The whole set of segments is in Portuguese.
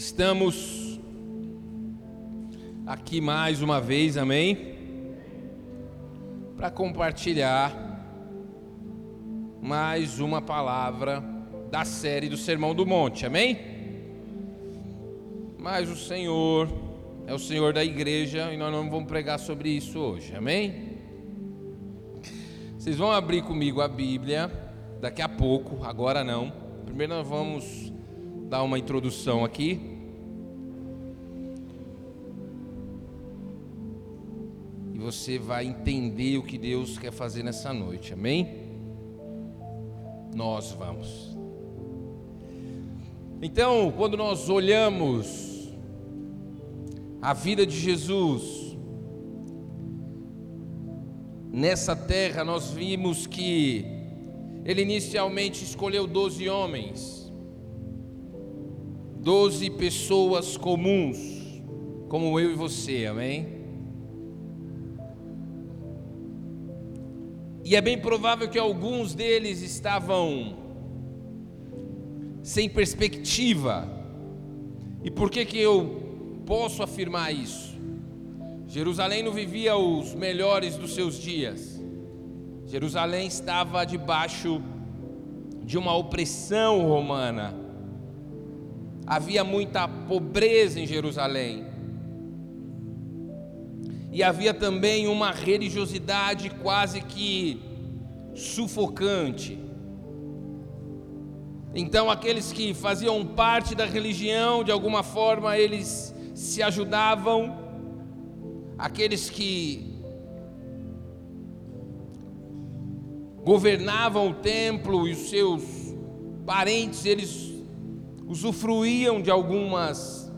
Estamos aqui mais uma vez, amém? Para compartilhar mais uma palavra da série do Sermão do Monte, amém? Mas o Senhor é o Senhor da igreja e nós não vamos pregar sobre isso hoje, amém? Vocês vão abrir comigo a Bíblia daqui a pouco, agora não. Primeiro nós vamos dar uma introdução aqui. Você vai entender o que Deus quer fazer nessa noite, amém? Nós vamos. Então, quando nós olhamos a vida de Jesus, nessa terra nós vimos que ele inicialmente escolheu doze homens, doze pessoas comuns, como eu e você, amém? E é bem provável que alguns deles estavam sem perspectiva. E por que que eu posso afirmar isso? Jerusalém não vivia os melhores dos seus dias. Jerusalém estava debaixo de uma opressão romana. Havia muita pobreza em Jerusalém. E havia também uma religiosidade quase que sufocante. Então, aqueles que faziam parte da religião, de alguma forma, eles se ajudavam, aqueles que governavam o templo e os seus parentes, eles usufruíam de algumas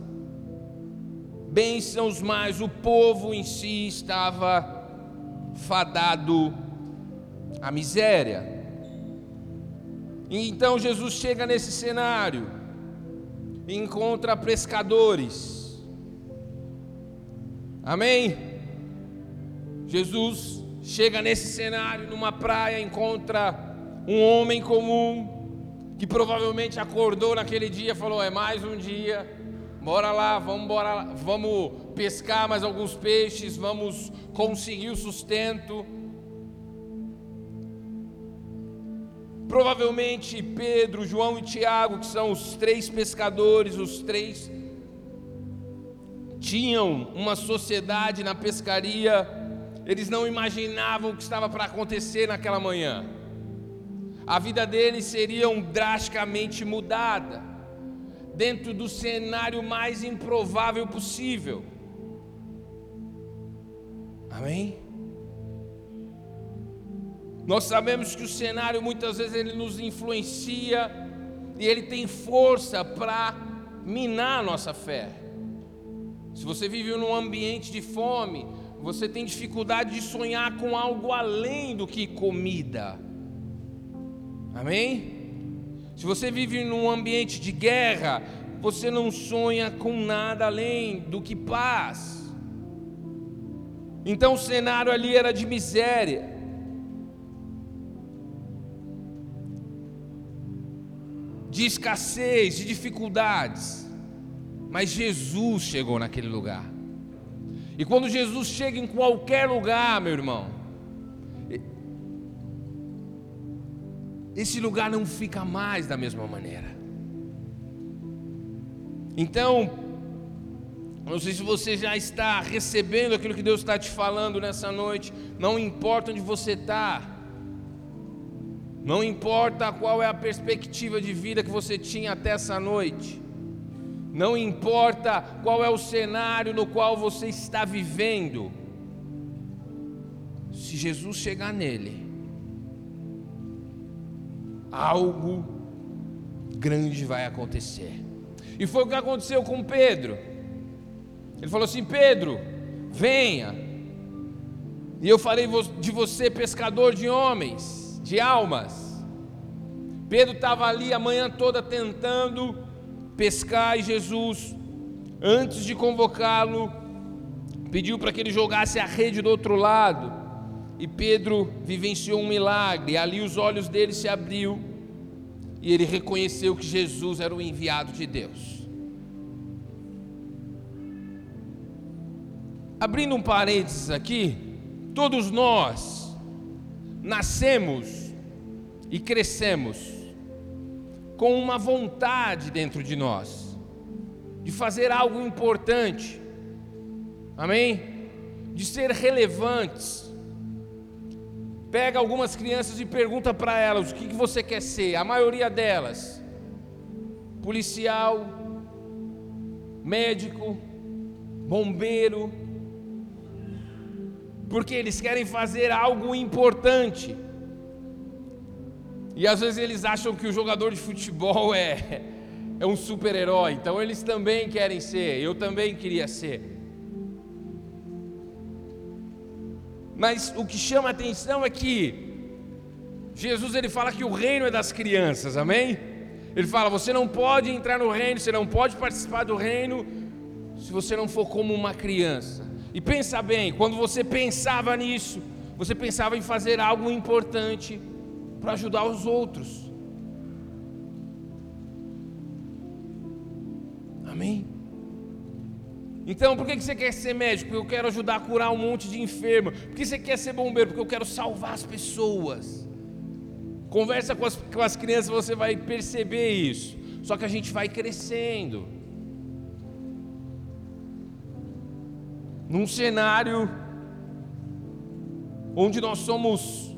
bênçãos, mas o povo em si estava fadado à miséria. E então Jesus chega nesse cenário encontra pescadores. Amém? Jesus chega nesse cenário, numa praia, encontra um homem comum que provavelmente acordou naquele dia falou: É mais um dia Bora lá, vamos, bora vamos pescar mais alguns peixes, vamos conseguir o sustento. Provavelmente Pedro, João e Tiago, que são os três pescadores, os três tinham uma sociedade na pescaria, eles não imaginavam o que estava para acontecer naquela manhã. A vida deles seria drasticamente mudada dentro do cenário mais improvável possível. Amém? Nós sabemos que o cenário muitas vezes ele nos influencia e ele tem força para minar a nossa fé. Se você vive num ambiente de fome, você tem dificuldade de sonhar com algo além do que comida. Amém? Se você vive num ambiente de guerra, você não sonha com nada além do que paz. Então o cenário ali era de miséria. De escassez, de dificuldades. Mas Jesus chegou naquele lugar. E quando Jesus chega em qualquer lugar, meu irmão, esse lugar não fica mais da mesma maneira. Então, não sei se você já está recebendo aquilo que Deus está te falando nessa noite, não importa onde você está, não importa qual é a perspectiva de vida que você tinha até essa noite, não importa qual é o cenário no qual você está vivendo, se Jesus chegar nele, algo grande vai acontecer. E foi o que aconteceu com Pedro. Ele falou assim: Pedro, venha. E eu falei de você, pescador de homens, de almas. Pedro estava ali a manhã toda tentando pescar e Jesus, antes de convocá-lo, pediu para que ele jogasse a rede do outro lado e Pedro vivenciou um milagre. Ali os olhos dele se abriu e ele reconheceu que Jesus era o enviado de Deus. Abrindo um parênteses aqui, todos nós nascemos e crescemos com uma vontade dentro de nós de fazer algo importante. Amém? De ser relevantes Pega algumas crianças e pergunta para elas o que, que você quer ser. A maioria delas, policial, médico, bombeiro, porque eles querem fazer algo importante. E às vezes eles acham que o jogador de futebol é, é um super-herói, então eles também querem ser, eu também queria ser. Mas o que chama a atenção é que Jesus ele fala que o reino é das crianças, amém? Ele fala: você não pode entrar no reino, você não pode participar do reino se você não for como uma criança. E pensa bem, quando você pensava nisso, você pensava em fazer algo importante para ajudar os outros. Amém? Então, por que você quer ser médico? Porque eu quero ajudar a curar um monte de enfermo. Por que você quer ser bombeiro? Porque eu quero salvar as pessoas. Conversa com as, com as crianças, você vai perceber isso. Só que a gente vai crescendo. Num cenário onde nós somos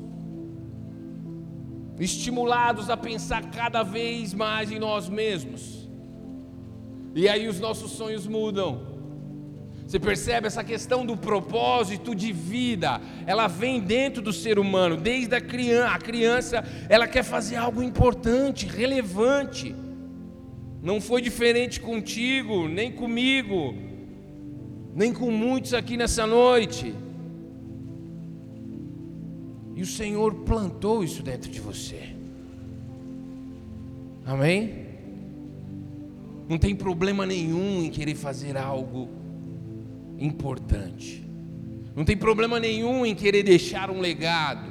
estimulados a pensar cada vez mais em nós mesmos. E aí os nossos sonhos mudam. Você percebe essa questão do propósito de vida? Ela vem dentro do ser humano, desde a criança. A criança, ela quer fazer algo importante, relevante. Não foi diferente contigo, nem comigo, nem com muitos aqui nessa noite. E o Senhor plantou isso dentro de você. Amém? Não tem problema nenhum em querer fazer algo importante. Não tem problema nenhum em querer deixar um legado.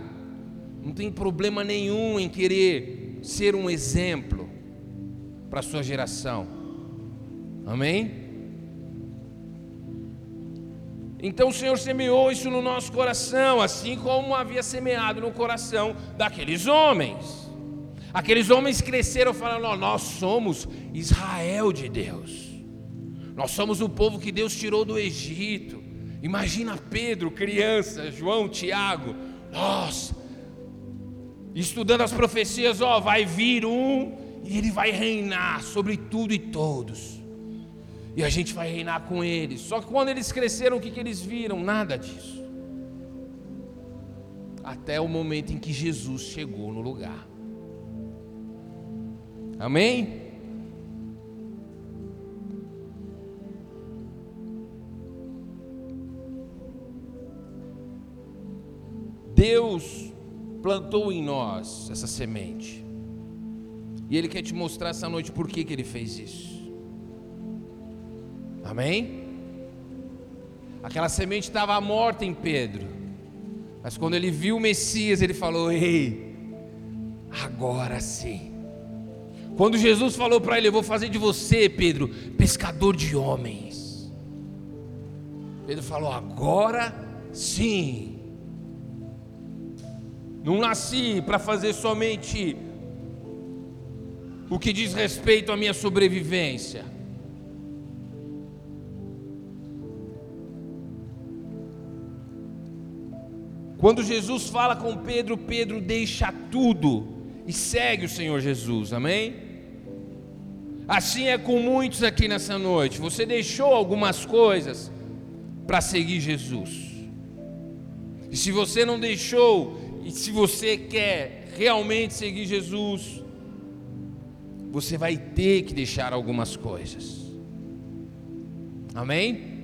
Não tem problema nenhum em querer ser um exemplo para a sua geração. Amém? Então o Senhor semeou isso no nosso coração, assim como havia semeado no coração daqueles homens. Aqueles homens cresceram falando: Nós somos Israel de Deus. Nós somos o povo que Deus tirou do Egito. Imagina Pedro, criança, João, Tiago, nós, estudando as profecias, ó, vai vir um e ele vai reinar sobre tudo e todos. E a gente vai reinar com eles. Só que quando eles cresceram, o que, que eles viram? Nada disso. Até o momento em que Jesus chegou no lugar. Amém? Deus plantou em nós essa semente. E Ele quer te mostrar essa noite por que, que Ele fez isso. Amém? Aquela semente estava morta em Pedro. Mas quando ele viu o Messias, ele falou: Ei, agora sim. Quando Jesus falou para ele: Eu vou fazer de você, Pedro, pescador de homens. Pedro falou: Agora sim. Não nasci para fazer somente o que diz respeito à minha sobrevivência. Quando Jesus fala com Pedro, Pedro deixa tudo e segue o Senhor Jesus, amém? Assim é com muitos aqui nessa noite. Você deixou algumas coisas para seguir Jesus. E se você não deixou, e se você quer realmente seguir Jesus, você vai ter que deixar algumas coisas. Amém?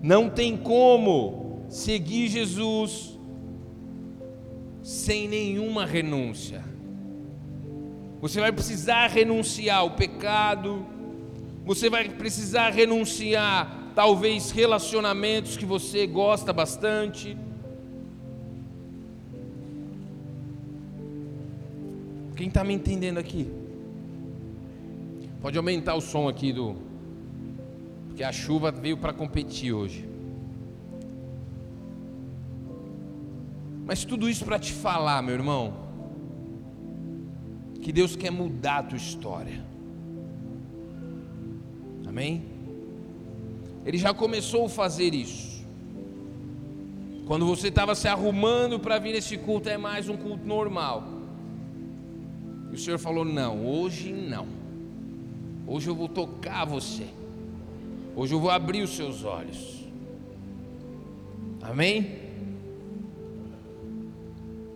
Não tem como seguir Jesus sem nenhuma renúncia. Você vai precisar renunciar ao pecado, você vai precisar renunciar, talvez, relacionamentos que você gosta bastante Quem está me entendendo aqui? Pode aumentar o som aqui do. Porque a chuva veio para competir hoje. Mas tudo isso para te falar, meu irmão, que Deus quer mudar a tua história. Amém? Ele já começou a fazer isso. Quando você estava se arrumando para vir nesse culto, é mais um culto normal. E o Senhor falou: Não, hoje não. Hoje eu vou tocar você. Hoje eu vou abrir os seus olhos. Amém?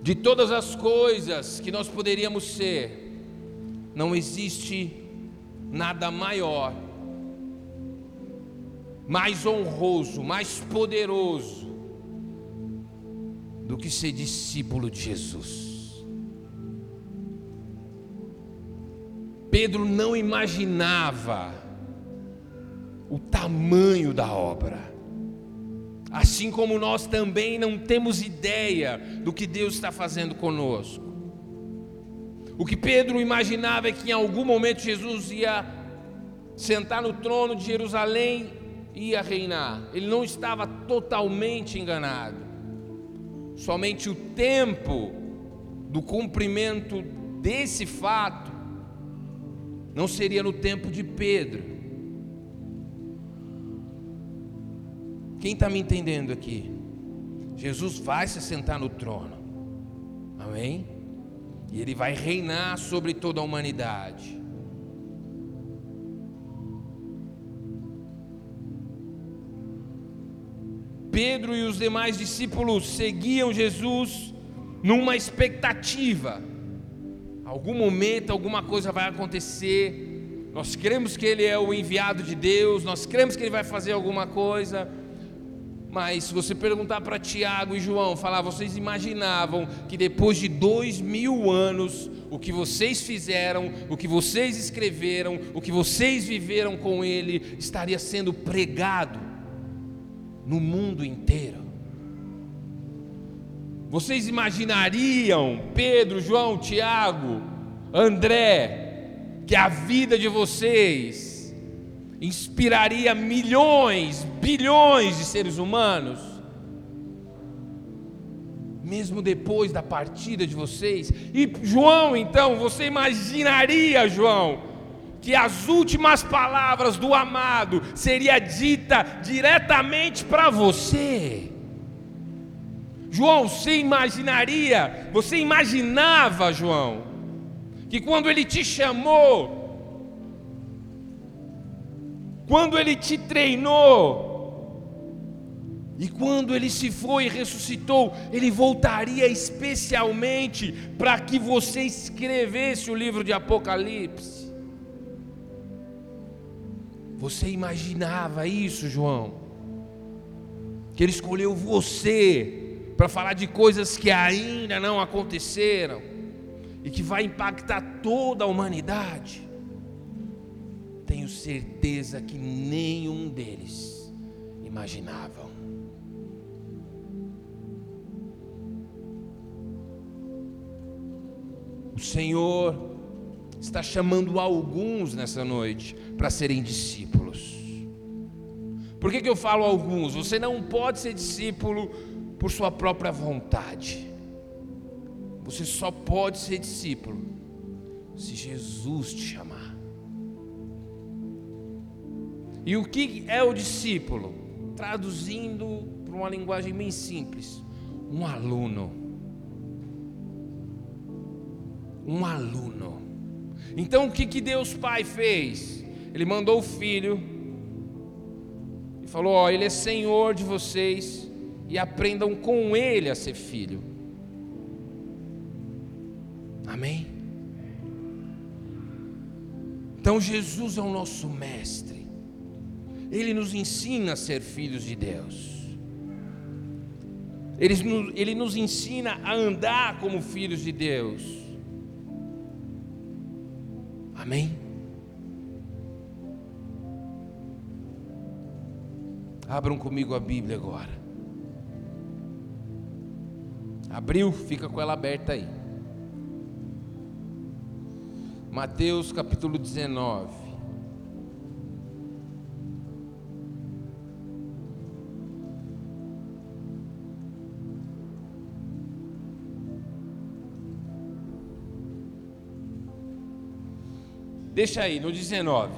De todas as coisas que nós poderíamos ser, não existe nada maior mais honroso, mais poderoso do que ser discípulo de Jesus. Pedro não imaginava o tamanho da obra. Assim como nós também não temos ideia do que Deus está fazendo conosco. O que Pedro imaginava é que em algum momento Jesus ia sentar no trono de Jerusalém ia reinar. Ele não estava totalmente enganado. Somente o tempo do cumprimento desse fato não seria no tempo de Pedro. Quem está me entendendo aqui? Jesus vai se sentar no trono, amém? E ele vai reinar sobre toda a humanidade. Pedro e os demais discípulos seguiam Jesus numa expectativa. Algum momento, alguma coisa vai acontecer. Nós cremos que Ele é o enviado de Deus, nós cremos que Ele vai fazer alguma coisa. Mas se você perguntar para Tiago e João, falar, vocês imaginavam que depois de dois mil anos, o que vocês fizeram, o que vocês escreveram, o que vocês viveram com Ele, estaria sendo pregado no mundo inteiro. Vocês imaginariam, Pedro, João, Tiago, André, que a vida de vocês inspiraria milhões, bilhões de seres humanos? Mesmo depois da partida de vocês? E João, então, você imaginaria, João, que as últimas palavras do amado seria dita diretamente para você. João, você imaginaria, você imaginava, João, que quando ele te chamou, quando ele te treinou, e quando ele se foi e ressuscitou, ele voltaria especialmente para que você escrevesse o livro de Apocalipse. Você imaginava isso, João? Que ele escolheu você para falar de coisas que ainda não aconteceram e que vai impactar toda a humanidade. Tenho certeza que nenhum deles imaginavam. O Senhor está chamando alguns nessa noite para serem discípulos. Por que, que eu falo alguns? Você não pode ser discípulo por sua própria vontade. Você só pode ser discípulo se Jesus te chamar. E o que é o discípulo? Traduzindo para uma linguagem bem simples, um aluno. Um aluno. Então o que, que Deus Pai fez? Ele mandou o filho e falou: Ó, ele é senhor de vocês e aprendam com ele a ser filho. Amém? Então Jesus é o nosso mestre, ele nos ensina a ser filhos de Deus. Ele, ele nos ensina a andar como filhos de Deus. Amém? Abram comigo a Bíblia agora. Abriu, fica com ela aberta aí. Mateus capítulo 19. Deixa aí, no 19.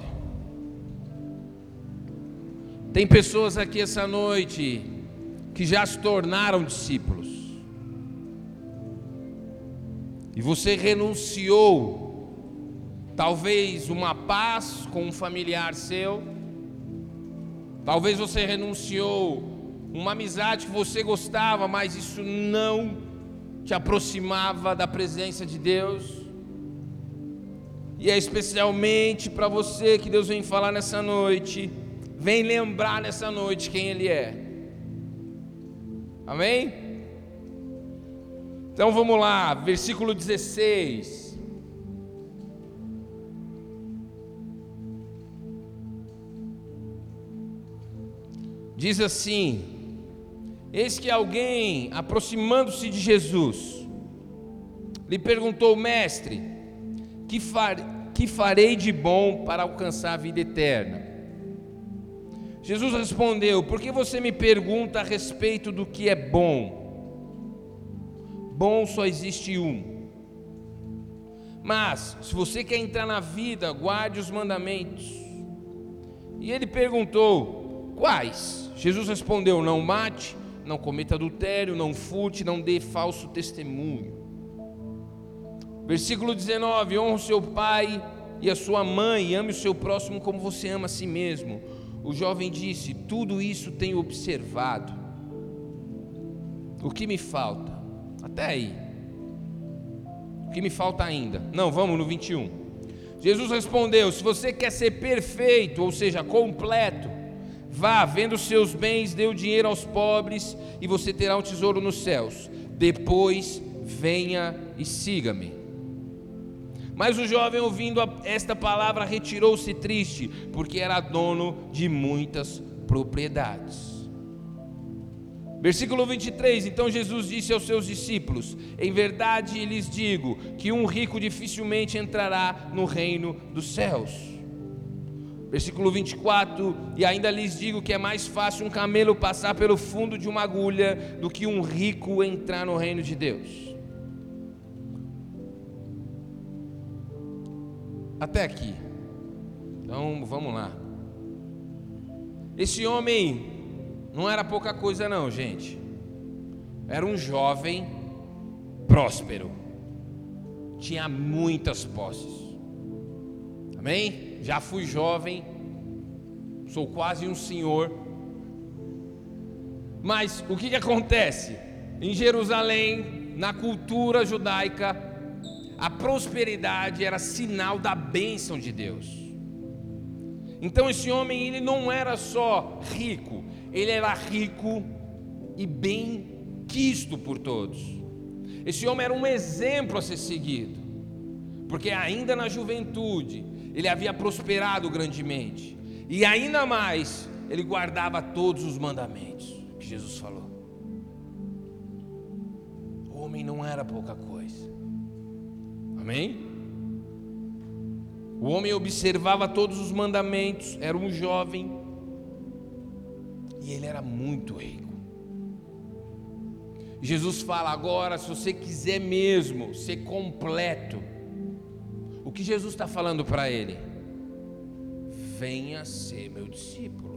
Tem pessoas aqui essa noite que já se tornaram discípulos. E você renunciou, talvez uma paz com um familiar seu, talvez você renunciou uma amizade que você gostava, mas isso não te aproximava da presença de Deus. E é especialmente para você que Deus vem falar nessa noite, vem lembrar nessa noite quem Ele é. Amém? Então vamos lá, versículo 16. Diz assim: Eis que alguém, aproximando-se de Jesus, lhe perguntou, mestre, que, far, que farei de bom para alcançar a vida eterna? Jesus respondeu: Por que você me pergunta a respeito do que é bom? Bom só existe um. Mas, se você quer entrar na vida, guarde os mandamentos. E ele perguntou: Quais? Jesus respondeu: Não mate, não cometa adultério, não furte, não dê falso testemunho. Versículo 19: Honra o seu pai e a sua mãe, e ame o seu próximo como você ama a si mesmo. O jovem disse: Tudo isso tenho observado. O que me falta? Até aí. O que me falta ainda? Não, vamos no 21. Jesus respondeu: Se você quer ser perfeito, ou seja, completo, vá, vendo seus bens, dê o dinheiro aos pobres, e você terá um tesouro nos céus. Depois venha e siga-me. Mas o jovem, ouvindo esta palavra, retirou-se triste, porque era dono de muitas propriedades. Versículo 23: Então Jesus disse aos seus discípulos: Em verdade lhes digo que um rico dificilmente entrará no reino dos céus. Versículo 24: E ainda lhes digo que é mais fácil um camelo passar pelo fundo de uma agulha do que um rico entrar no reino de Deus. Até aqui. Então vamos lá. Esse homem não era pouca coisa, não, gente. Era um jovem próspero. Tinha muitas posses. Amém? Já fui jovem. Sou quase um senhor. Mas o que, que acontece? Em Jerusalém, na cultura judaica, a prosperidade era sinal da bênção de Deus. Então esse homem ele não era só rico, ele era rico e bem quisto por todos. Esse homem era um exemplo a ser seguido, porque ainda na juventude ele havia prosperado grandemente, e ainda mais ele guardava todos os mandamentos que Jesus falou. O homem não era pouca coisa. Amém? O homem observava todos os mandamentos, era um jovem e ele era muito rico. Jesus fala agora: se você quiser mesmo ser completo, o que Jesus está falando para ele? Venha ser meu discípulo.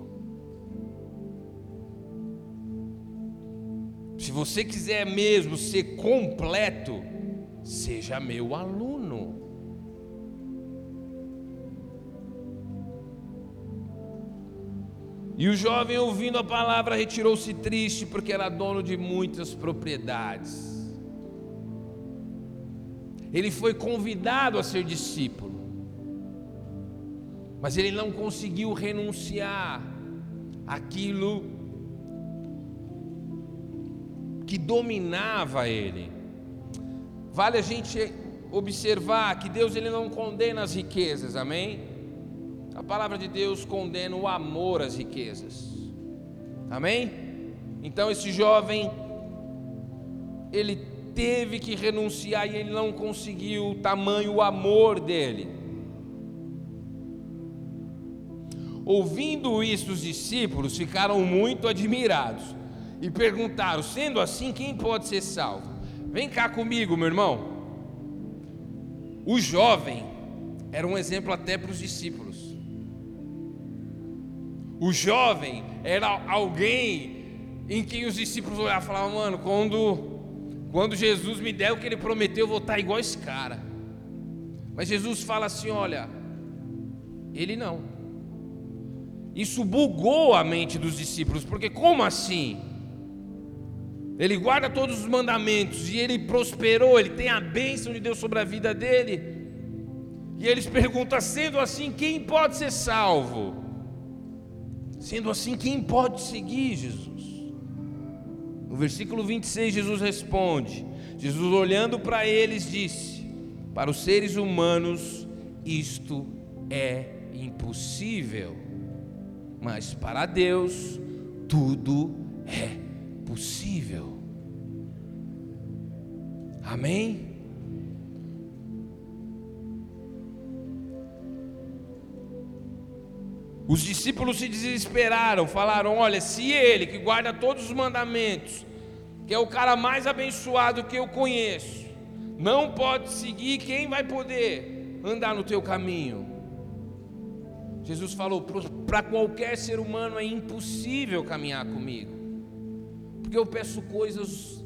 Se você quiser mesmo ser completo, seja meu aluno. E o jovem, ouvindo a palavra, retirou-se triste, porque era dono de muitas propriedades. Ele foi convidado a ser discípulo, mas ele não conseguiu renunciar aquilo que dominava ele. Vale a gente observar que Deus ele não condena as riquezas, amém? A palavra de Deus condena o amor às riquezas. Amém? Então esse jovem ele teve que renunciar e ele não conseguiu tamanho o amor dele. Ouvindo isso, os discípulos ficaram muito admirados e perguntaram: sendo assim, quem pode ser salvo? Vem cá comigo, meu irmão. O jovem era um exemplo até para os discípulos. O jovem era alguém em quem os discípulos olhavam e falavam: Mano, quando, quando Jesus me der o que ele prometeu, eu vou estar igual esse cara. Mas Jesus fala assim: Olha, ele não. Isso bugou a mente dos discípulos, porque como assim? Ele guarda todos os mandamentos e ele prosperou, ele tem a bênção de Deus sobre a vida dele. E eles perguntam: sendo assim, quem pode ser salvo? Sendo assim, quem pode seguir Jesus? No versículo 26, Jesus responde: Jesus, olhando para eles, disse: Para os seres humanos, isto é impossível, mas para Deus, tudo é possível. Amém? Os discípulos se desesperaram, falaram: Olha, se ele que guarda todos os mandamentos, que é o cara mais abençoado que eu conheço, não pode seguir, quem vai poder andar no teu caminho? Jesus falou: Para qualquer ser humano é impossível caminhar comigo, porque eu peço coisas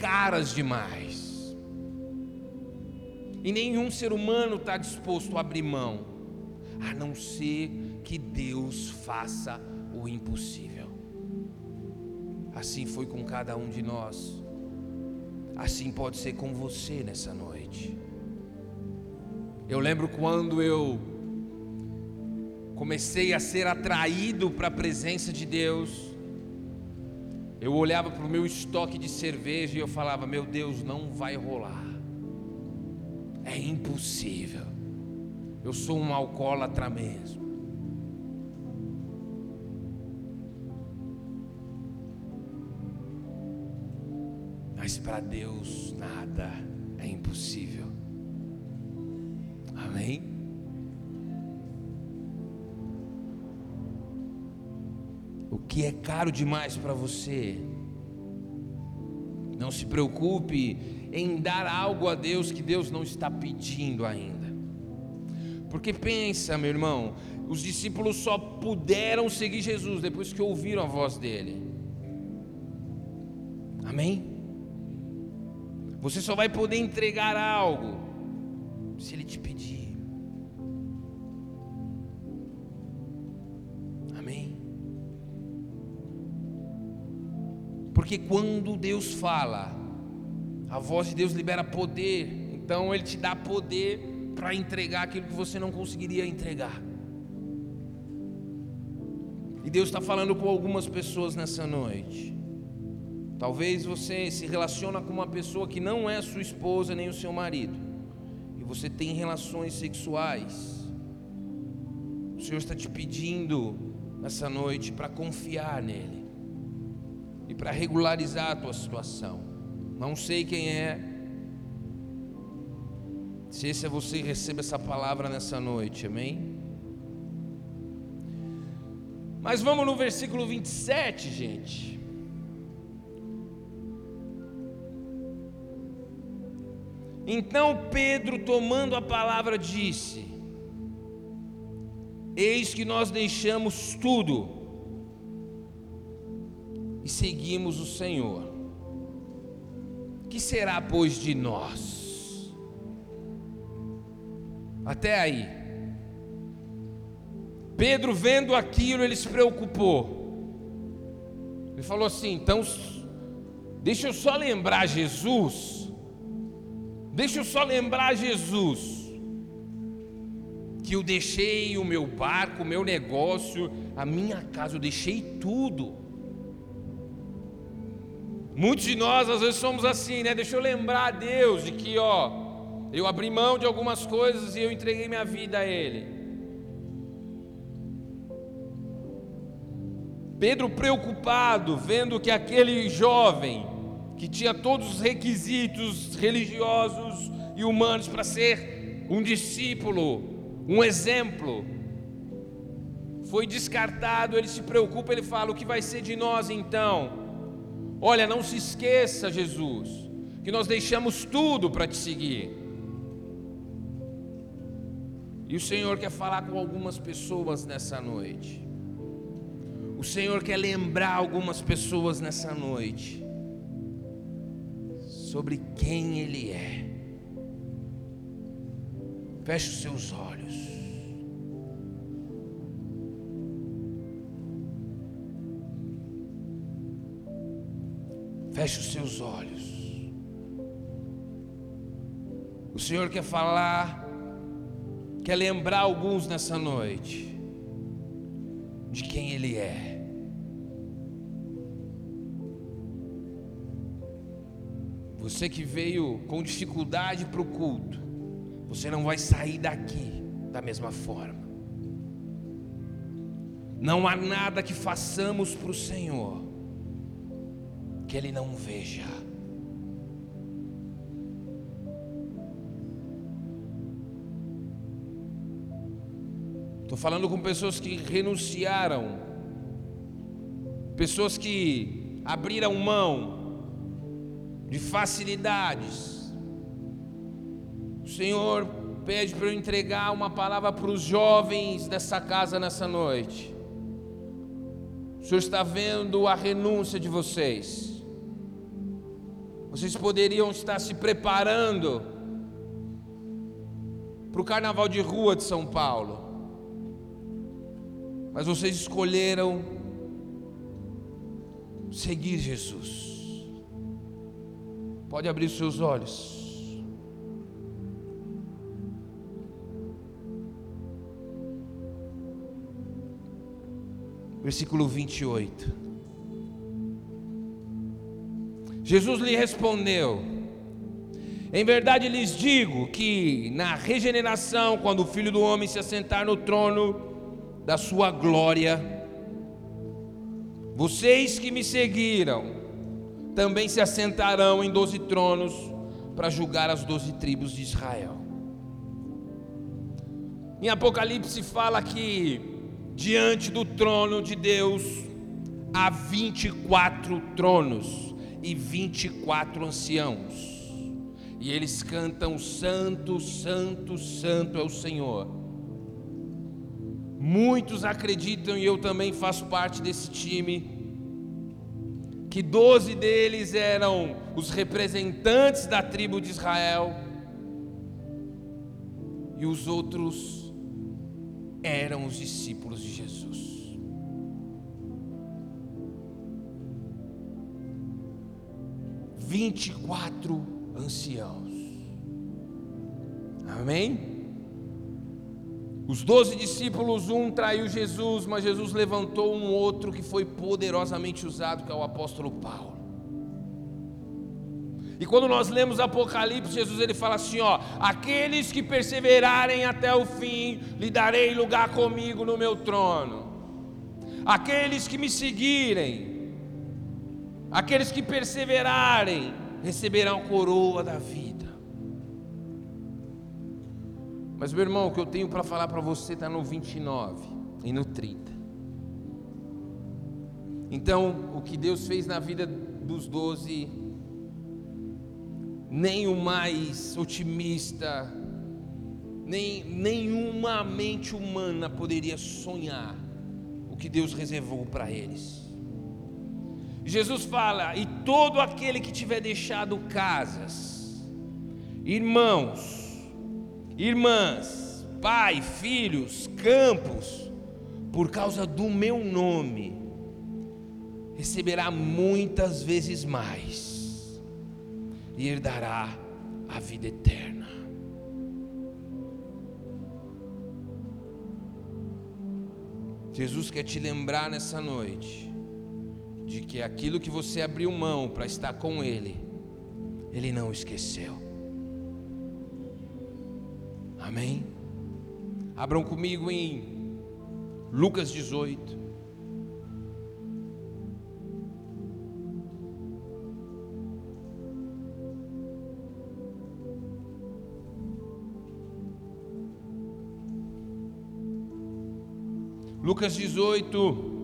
caras demais, e nenhum ser humano está disposto a abrir mão a não ser que Deus faça o impossível. Assim foi com cada um de nós, assim pode ser com você nessa noite. Eu lembro quando eu comecei a ser atraído para a presença de Deus, eu olhava para o meu estoque de cerveja e eu falava: Meu Deus, não vai rolar, é impossível. Eu sou um alcoólatra mesmo. Mas para Deus nada é impossível. Amém? O que é caro demais para você? Não se preocupe em dar algo a Deus que Deus não está pedindo ainda. Porque pensa, meu irmão, os discípulos só puderam seguir Jesus depois que ouviram a voz dele. Amém? Você só vai poder entregar algo se ele te pedir. Amém? Porque quando Deus fala, a voz de Deus libera poder, então ele te dá poder para entregar aquilo que você não conseguiria entregar. E Deus está falando com algumas pessoas nessa noite. Talvez você se relaciona com uma pessoa que não é sua esposa nem o seu marido. E você tem relações sexuais. O Senhor está te pedindo nessa noite para confiar nele. E para regularizar a tua situação. Não sei quem é, se esse é você, receba essa palavra nessa noite, amém? Mas vamos no versículo 27, gente. Então Pedro, tomando a palavra, disse: Eis que nós deixamos tudo e seguimos o Senhor. Que será, pois, de nós? Até aí. Pedro, vendo aquilo, ele se preocupou. Ele falou assim: então, deixa eu só lembrar Jesus. Deixa eu só lembrar Jesus. Que eu deixei o meu barco, o meu negócio, a minha casa, eu deixei tudo. Muitos de nós às vezes somos assim, né? Deixa eu lembrar a Deus de que, ó, eu abri mão de algumas coisas e eu entreguei minha vida a Ele. Pedro, preocupado, vendo que aquele jovem, que tinha todos os requisitos religiosos e humanos para ser um discípulo, um exemplo, foi descartado, ele se preocupa, ele fala: o que vai ser de nós então? Olha, não se esqueça, Jesus, que nós deixamos tudo para te seguir. E o Senhor quer falar com algumas pessoas nessa noite. O Senhor quer lembrar algumas pessoas nessa noite sobre quem Ele é. Feche os seus olhos. Feche os seus olhos. O Senhor quer falar, quer lembrar alguns nessa noite de quem Ele é. Você que veio com dificuldade para o culto, você não vai sair daqui da mesma forma. Não há nada que façamos para o Senhor que Ele não veja. Estou falando com pessoas que renunciaram, pessoas que abriram mão de facilidades. O Senhor pede para eu entregar uma palavra para os jovens dessa casa nessa noite. O Senhor está vendo a renúncia de vocês. Vocês poderiam estar se preparando para o carnaval de rua de São Paulo mas vocês escolheram seguir Jesus. Pode abrir seus olhos. Versículo 28. Jesus lhe respondeu: Em verdade lhes digo que na regeneração, quando o filho do homem se assentar no trono, da sua glória. Vocês que me seguiram também se assentarão em doze tronos para julgar as doze tribos de Israel. Em Apocalipse fala que diante do trono de Deus há 24 tronos e 24 anciãos. E eles cantam: Santo, Santo, Santo é o Senhor Muitos acreditam, e eu também faço parte desse time, que doze deles eram os representantes da tribo de Israel, e os outros eram os discípulos de Jesus. Vinte e quatro anciãos. Amém? Os doze discípulos, um traiu Jesus, mas Jesus levantou um outro que foi poderosamente usado, que é o apóstolo Paulo. E quando nós lemos Apocalipse, Jesus ele fala assim: ó, aqueles que perseverarem até o fim, lhe darei lugar comigo no meu trono. Aqueles que me seguirem, aqueles que perseverarem, receberão a coroa da vida. Mas, meu irmão, o que eu tenho para falar para você está no 29 e no 30. Então, o que Deus fez na vida dos doze, nem o mais otimista, nem nenhuma mente humana poderia sonhar o que Deus reservou para eles. Jesus fala: e todo aquele que tiver deixado casas, irmãos, irmãs, pai, filhos, campos, por causa do meu nome, receberá muitas vezes mais e herdará a vida eterna. Jesus quer te lembrar nessa noite de que aquilo que você abriu mão para estar com Ele, Ele não esqueceu. Amém? Abram comigo em Lucas 18. Lucas 18.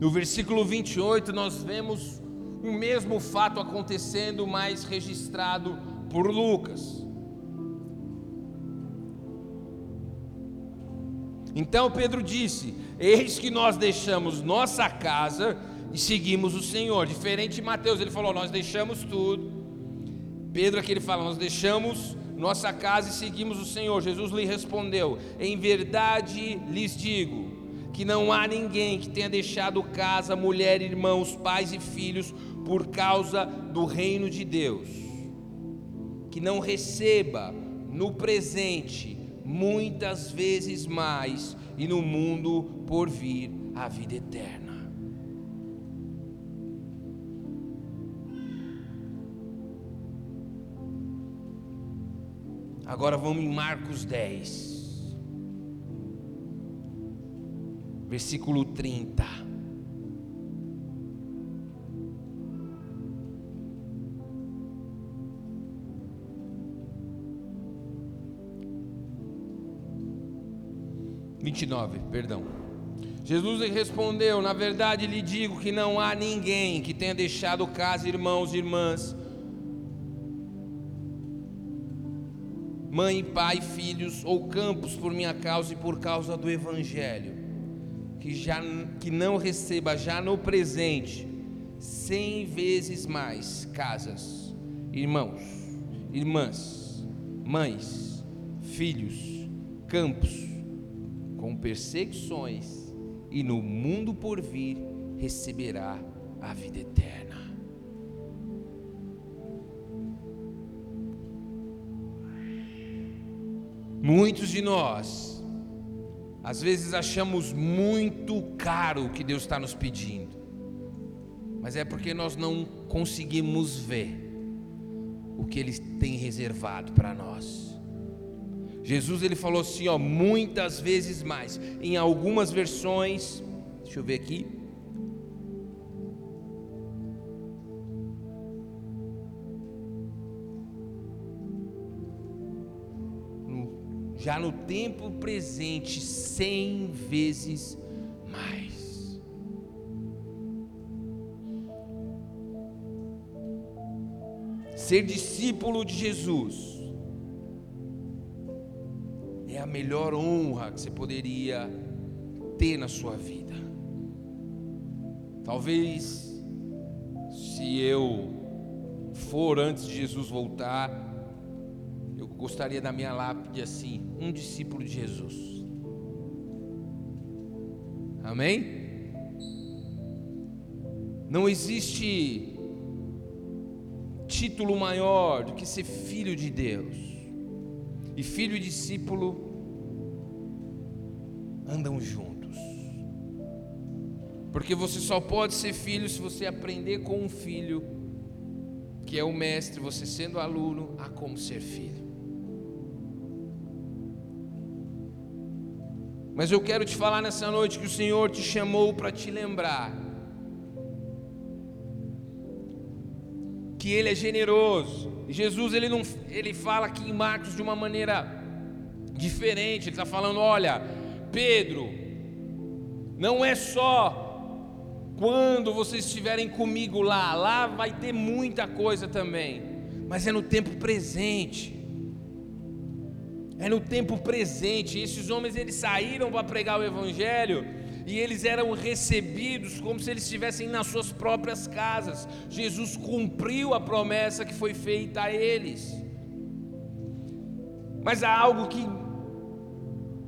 No versículo 28, nós vemos o mesmo fato acontecendo, mas registrado por Lucas. Então Pedro disse: Eis que nós deixamos nossa casa e seguimos o Senhor. Diferente de Mateus, ele falou: Nós deixamos tudo. Pedro aqui ele fala: Nós deixamos nossa casa e seguimos o Senhor. Jesus lhe respondeu: Em verdade lhes digo que não há ninguém que tenha deixado casa, mulher, irmãos, pais e filhos por causa do reino de Deus, que não receba no presente muitas vezes mais e no mundo por vir a vida eterna. Agora vamos em Marcos 10, versículo 30. Vinte e nove, perdão. Jesus lhe respondeu: Na verdade lhe digo que não há ninguém que tenha deixado casa, irmãos e irmãs, mãe, pai, filhos ou campos por minha causa e por causa do Evangelho, que, já, que não receba já no presente cem vezes mais casas, irmãos, irmãs, mães, filhos, campos, com perseguições, e no mundo por vir receberá a vida eterna. Muitos de nós, às vezes achamos muito caro o que Deus está nos pedindo, mas é porque nós não conseguimos ver o que Ele tem reservado para nós. Jesus ele falou assim, ó, muitas vezes mais. Em algumas versões, deixa eu ver aqui, já no tempo presente, cem vezes mais. Ser discípulo de Jesus a melhor honra que você poderia ter na sua vida. Talvez, se eu for antes de Jesus voltar, gostaria da minha lápide assim: um discípulo de Jesus. Amém? Não existe título maior do que ser filho de Deus. E filho e discípulo andam juntos. Porque você só pode ser filho se você aprender com um filho, que é o mestre, você sendo aluno, a como ser filho. Mas eu quero te falar nessa noite que o Senhor te chamou para te lembrar que Ele é generoso. Jesus ele não, ele fala aqui em Marcos de uma maneira diferente. Ele está falando: olha, Pedro, não é só quando vocês estiverem comigo lá, lá vai ter muita coisa também, mas é no tempo presente é no tempo presente. Esses homens eles saíram para pregar o evangelho e eles eram recebidos como se eles estivessem nas suas próprias casas. Jesus cumpriu a promessa que foi feita a eles. Mas há algo que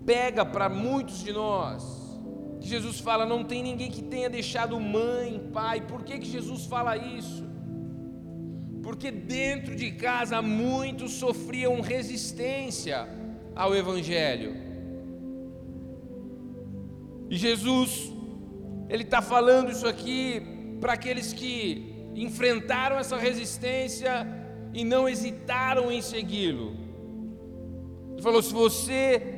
pega para muitos de nós. Que Jesus fala: não tem ninguém que tenha deixado mãe, pai. Por que, que Jesus fala isso? Porque dentro de casa muitos sofriam resistência ao Evangelho. E Jesus, Ele está falando isso aqui para aqueles que enfrentaram essa resistência e não hesitaram em segui-lo. Ele falou: se você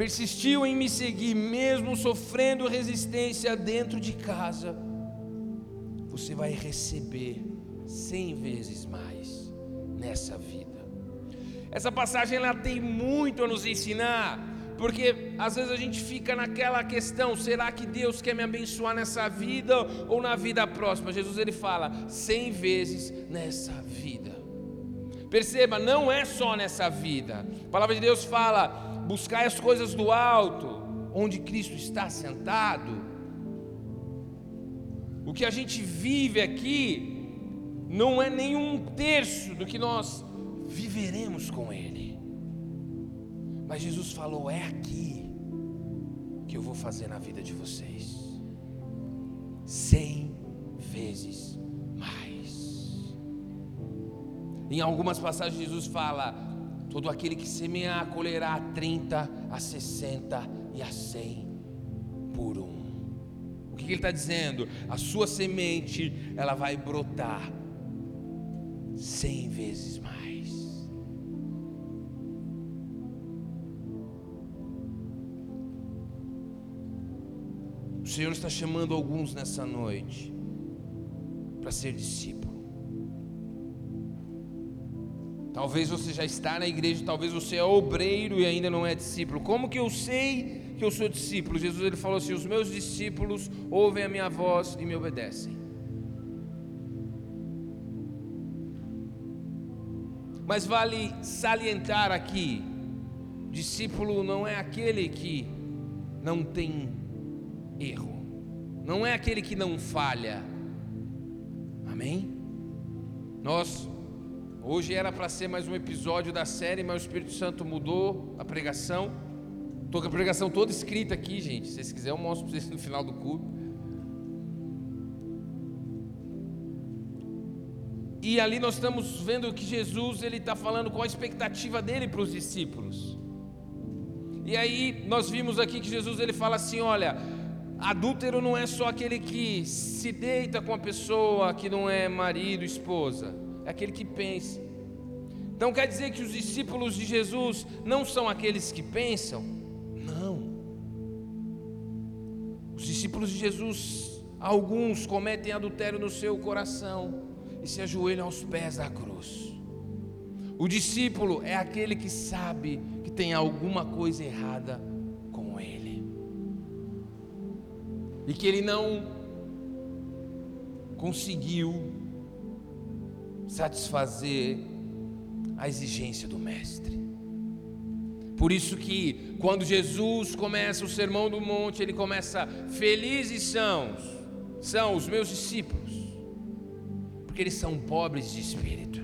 persistiu em me seguir, mesmo sofrendo resistência dentro de casa, você vai receber cem vezes mais nessa vida. Essa passagem ela tem muito a nos ensinar, porque às vezes a gente fica naquela questão: será que Deus quer me abençoar nessa vida ou na vida próxima? Jesus ele fala: cem vezes nessa vida. Perceba, não é só nessa vida. A palavra de Deus fala: buscar as coisas do alto, onde Cristo está sentado. O que a gente vive aqui não é nenhum terço do que nós viveremos com Ele. Mas Jesus falou: é aqui que eu vou fazer na vida de vocês, cem vezes Em algumas passagens, Jesus fala: todo aquele que semear colherá a 30, a 60 e a 100 por um que ele está dizendo? A sua semente, ela vai brotar cem vezes mais. O Senhor está chamando alguns nessa noite para ser discípulo. Talvez você já está na igreja, talvez você é obreiro e ainda não é discípulo. Como que eu sei que eu sou discípulo. Jesus ele falou assim: os meus discípulos ouvem a minha voz e me obedecem. Mas vale salientar aqui: discípulo não é aquele que não tem erro, não é aquele que não falha. Amém? Nós Hoje era para ser mais um episódio da série, mas o Espírito Santo mudou a pregação. Estou com a pregação toda escrita aqui, gente. Se vocês quiserem, eu mostro para vocês no final do culto. E ali nós estamos vendo que Jesus ele está falando qual a expectativa dele para os discípulos. E aí nós vimos aqui que Jesus ele fala assim, olha, adúltero não é só aquele que se deita com a pessoa que não é marido, esposa, é aquele que pensa. Então quer dizer que os discípulos de Jesus não são aqueles que pensam, Os discípulos de Jesus, alguns cometem adultério no seu coração e se ajoelham aos pés da cruz. O discípulo é aquele que sabe que tem alguma coisa errada com ele e que ele não conseguiu satisfazer a exigência do mestre. Por isso que quando Jesus começa o sermão do monte, ele começa felizes são são os meus discípulos, porque eles são pobres de espírito.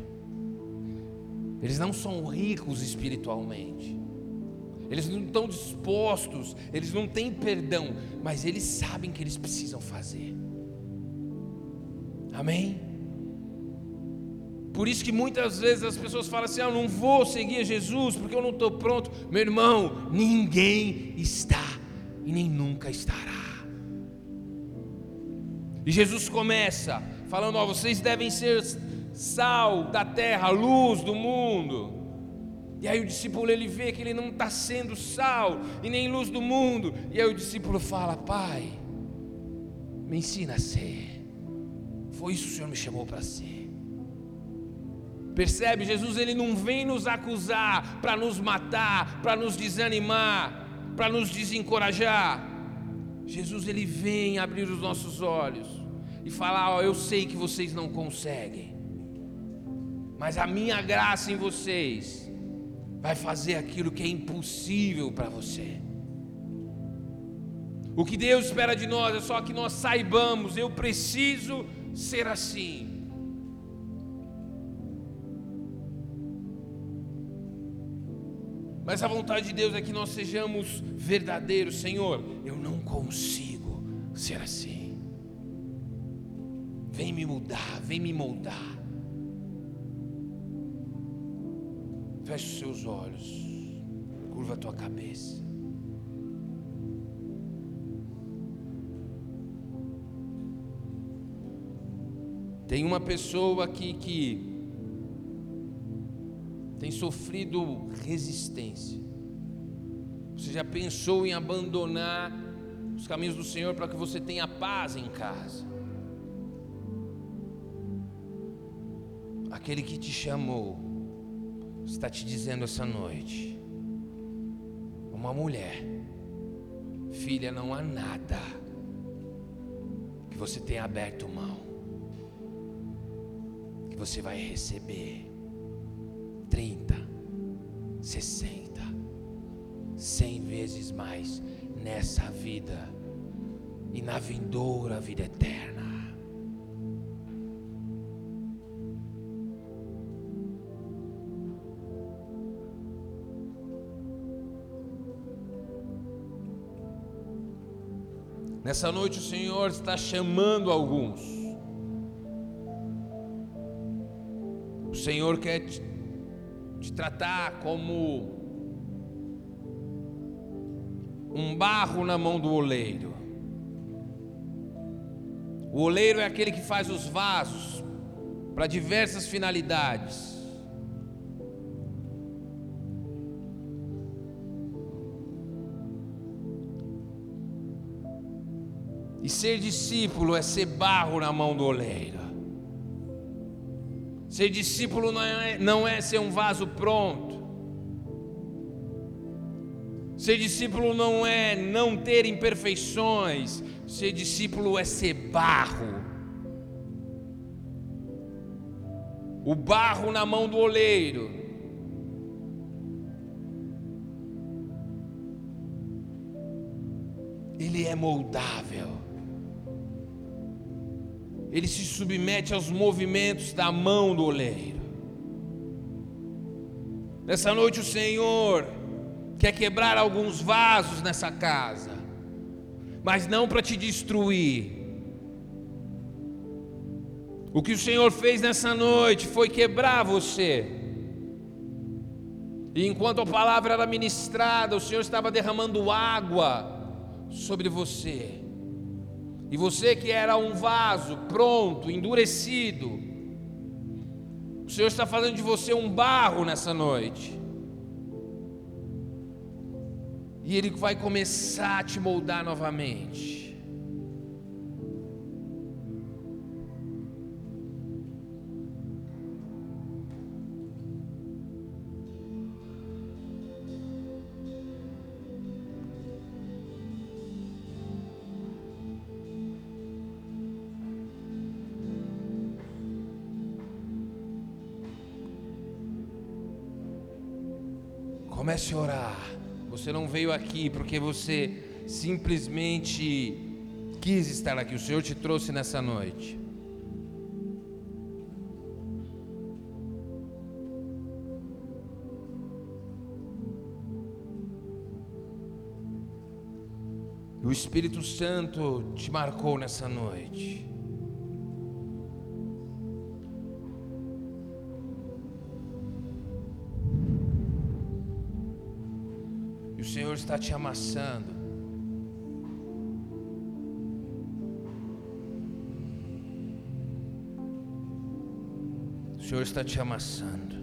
Eles não são ricos espiritualmente. Eles não estão dispostos, eles não têm perdão, mas eles sabem que eles precisam fazer. Amém? Por isso que muitas vezes as pessoas falam assim: ah, eu não vou seguir Jesus porque eu não estou pronto. Meu irmão, ninguém está e nem nunca estará. E Jesus começa falando: ó, vocês devem ser sal da terra, luz do mundo. E aí o discípulo ele vê que ele não está sendo sal e nem luz do mundo. E aí o discípulo fala: Pai, me ensina a ser. Foi isso que o Senhor me chamou para ser. Percebe? Jesus ele não vem nos acusar para nos matar, para nos desanimar, para nos desencorajar. Jesus ele vem abrir os nossos olhos e falar: ó, eu sei que vocês não conseguem, mas a minha graça em vocês vai fazer aquilo que é impossível para você. O que Deus espera de nós é só que nós saibamos, eu preciso ser assim. Mas a vontade de Deus é que nós sejamos verdadeiros, Senhor. Eu não consigo ser assim. Vem me mudar, vem me moldar. Feche os seus olhos, curva a tua cabeça. Tem uma pessoa aqui que tem sofrido resistência. Você já pensou em abandonar os caminhos do Senhor para que você tenha paz em casa? Aquele que te chamou está te dizendo essa noite: uma mulher: Filha, não há nada que você tenha aberto mão, que você vai receber 30, 60, 100 vezes mais nessa vida e na vindoura vida eterna. Nessa noite o Senhor está chamando alguns. O Senhor quer tratar como um barro na mão do oleiro. O oleiro é aquele que faz os vasos para diversas finalidades. E ser discípulo é ser barro na mão do oleiro. Ser discípulo não é, não é ser um vaso pronto. Ser discípulo não é não ter imperfeições. Ser discípulo é ser barro. O barro na mão do oleiro. Ele é moldável. Ele se submete aos movimentos da mão do oleiro. Nessa noite o Senhor quer quebrar alguns vasos nessa casa, mas não para te destruir. O que o Senhor fez nessa noite foi quebrar você. E enquanto a palavra era ministrada, o Senhor estava derramando água sobre você. E você que era um vaso pronto, endurecido, o Senhor está fazendo de você um barro nessa noite. E Ele vai começar a te moldar novamente. Comece a orar. Você não veio aqui porque você simplesmente quis estar aqui. O Senhor te trouxe nessa noite. O Espírito Santo te marcou nessa noite. Está te amassando. O Senhor está te amassando.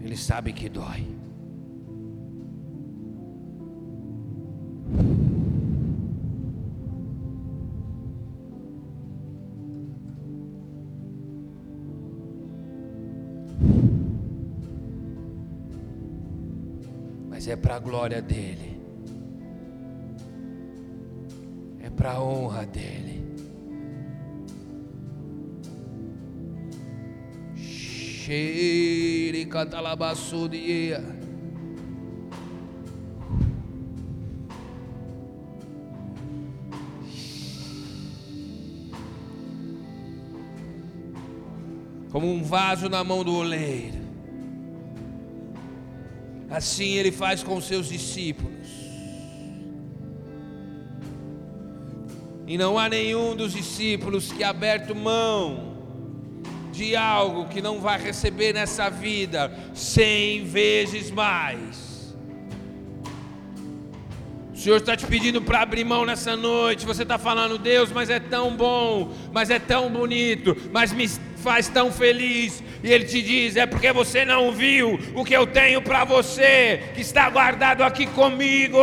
Ele sabe que dói. É para a glória dele, é para a honra dele. Cheire catalabaçudia. Como um vaso na mão do oleiro. Assim ele faz com seus discípulos. E não há nenhum dos discípulos que aberto mão de algo que não vai receber nessa vida cem vezes mais. O Senhor está te pedindo para abrir mão nessa noite. Você está falando, Deus, mas é tão bom, mas é tão bonito, mas me faz tão feliz. E Ele te diz: é porque você não viu o que eu tenho para você, que está guardado aqui comigo.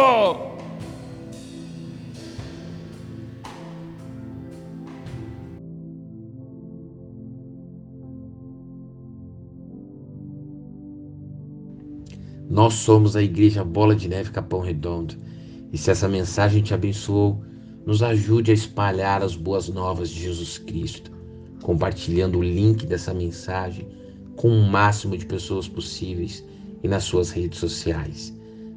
Nós somos a Igreja Bola de Neve Capão Redondo. E se essa mensagem te abençoou, nos ajude a espalhar as boas novas de Jesus Cristo, compartilhando o link dessa mensagem com o máximo de pessoas possíveis e nas suas redes sociais.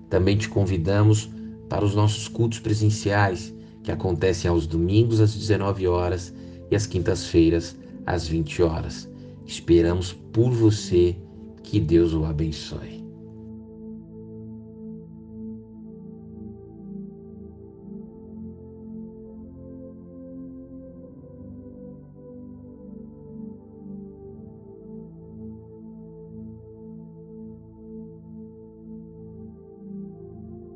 Também te convidamos para os nossos cultos presenciais, que acontecem aos domingos às 19 horas e às quintas-feiras às 20 horas. Esperamos por você. Que Deus o abençoe.